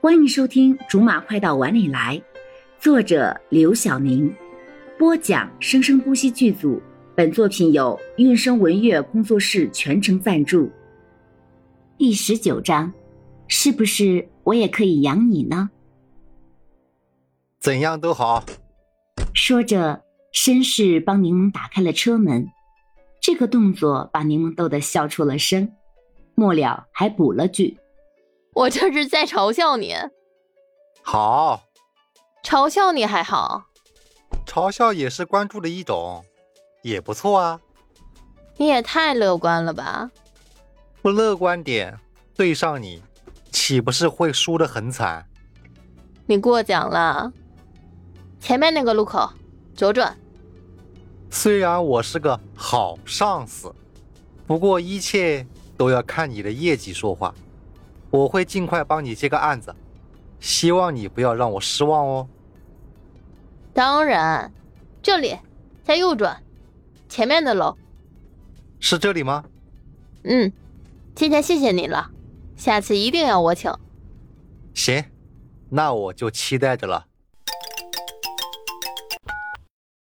欢迎收听《竹马快到碗里来》，作者刘晓宁，播讲生生不息剧组。本作品由韵声文乐工作室全程赞助。第十九章，是不是我也可以养你呢？怎样都好。说着，绅士帮柠檬打开了车门。这个动作把柠檬逗得笑出了声，末了还补了句。我这是在嘲笑你，好，嘲笑你还好，嘲笑也是关注的一种，也不错啊。你也太乐观了吧？不乐观点，对上你，岂不是会输得很惨？你过奖了。前面那个路口，左转。虽然我是个好上司，不过一切都要看你的业绩说话。我会尽快帮你接个案子，希望你不要让我失望哦。当然，这里，再右转，前面的楼，是这里吗？嗯，今天谢谢你了，下次一定要我请。行，那我就期待着了。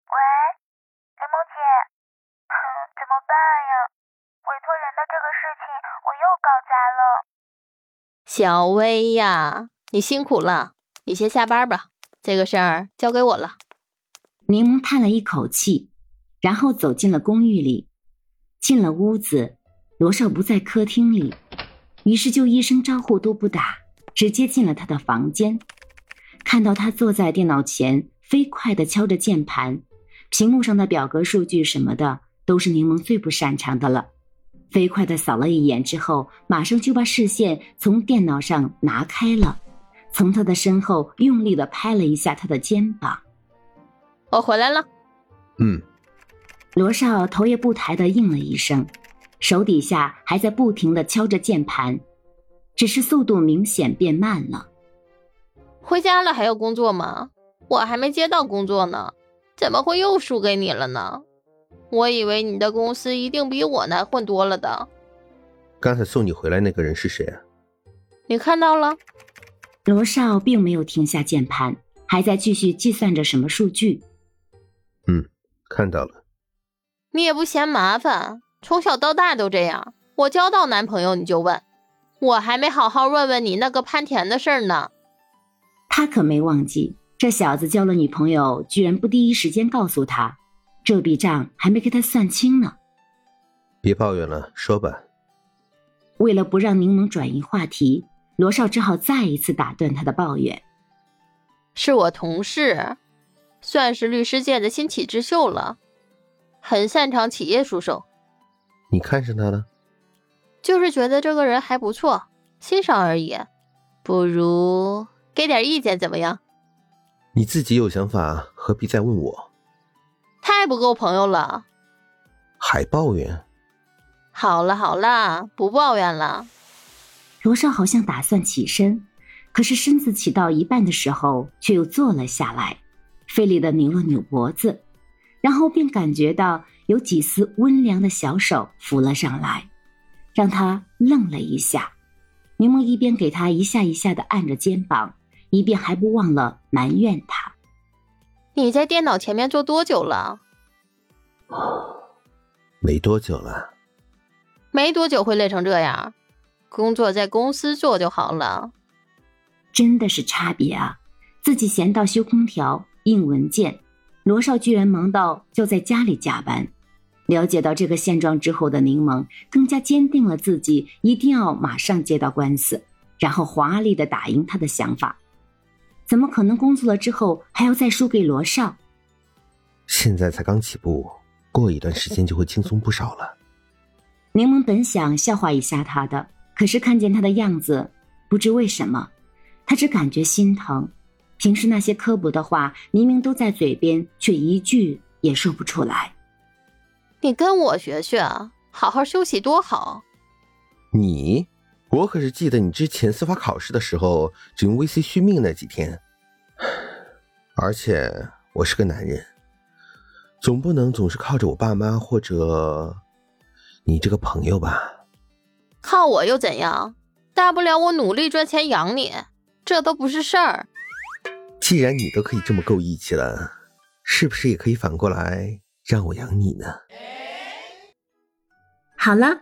喂，柠檬姐，怎么办呀？委托人的这个事情我又搞砸了。小薇呀，你辛苦了，你先下班吧，这个事儿交给我了。柠檬叹了一口气，然后走进了公寓里。进了屋子，罗少不在客厅里，于是就一声招呼都不打，直接进了他的房间。看到他坐在电脑前，飞快的敲着键盘，屏幕上的表格、数据什么的，都是柠檬最不擅长的了。飞快的扫了一眼之后，马上就把视线从电脑上拿开了，从他的身后用力的拍了一下他的肩膀。我回来了。嗯。罗少头也不抬的应了一声，手底下还在不停的敲着键盘，只是速度明显变慢了。回家了还要工作吗？我还没接到工作呢，怎么会又输给你了呢？我以为你的公司一定比我难混多了的。刚才送你回来那个人是谁啊？你看到了？罗少并没有停下键盘，还在继续计算着什么数据。嗯，看到了。你也不嫌麻烦，从小到大都这样。我交到男朋友你就问，我还没好好问问你那个潘田的事儿呢。他可没忘记，这小子交了女朋友，居然不第一时间告诉他。这笔账还没给他算清呢。别抱怨了，说吧。为了不让柠檬转移话题，罗少只好再一次打断他的抱怨。是我同事，算是律师界的新起之秀了，很擅长企业诉讼。你看上他了？就是觉得这个人还不错，欣赏而已。不如给点意见怎么样？你自己有想法，何必再问我？太不够朋友了，还抱怨？好了好了，不抱怨了。罗少好像打算起身，可是身子起到一半的时候，却又坐了下来，费力的扭了扭脖子，然后便感觉到有几丝温凉的小手扶了上来，让他愣了一下。柠檬一边给他一下一下的按着肩膀，一边还不忘了埋怨他。你在电脑前面坐多久了？没多久了。没多久会累成这样？工作在公司做就好了。真的是差别啊！自己闲到修空调、印文件，罗少居然忙到就在家里加班。了解到这个现状之后的柠檬，更加坚定了自己一定要马上接到官司，然后华丽的打赢他的想法。怎么可能工作了之后还要再输给罗少？现在才刚起步，过一段时间就会轻松不少了。柠檬本想笑话一下他的，可是看见他的样子，不知为什么，他只感觉心疼。平时那些刻薄的话，明明都在嘴边，却一句也说不出来。你跟我学学，好好休息多好。你。我可是记得你之前司法考试的时候只用 VC 续命那几天，而且我是个男人，总不能总是靠着我爸妈或者你这个朋友吧？靠我又怎样？大不了我努力赚钱养你，这都不是事儿。既然你都可以这么够义气了，是不是也可以反过来让我养你呢？好了，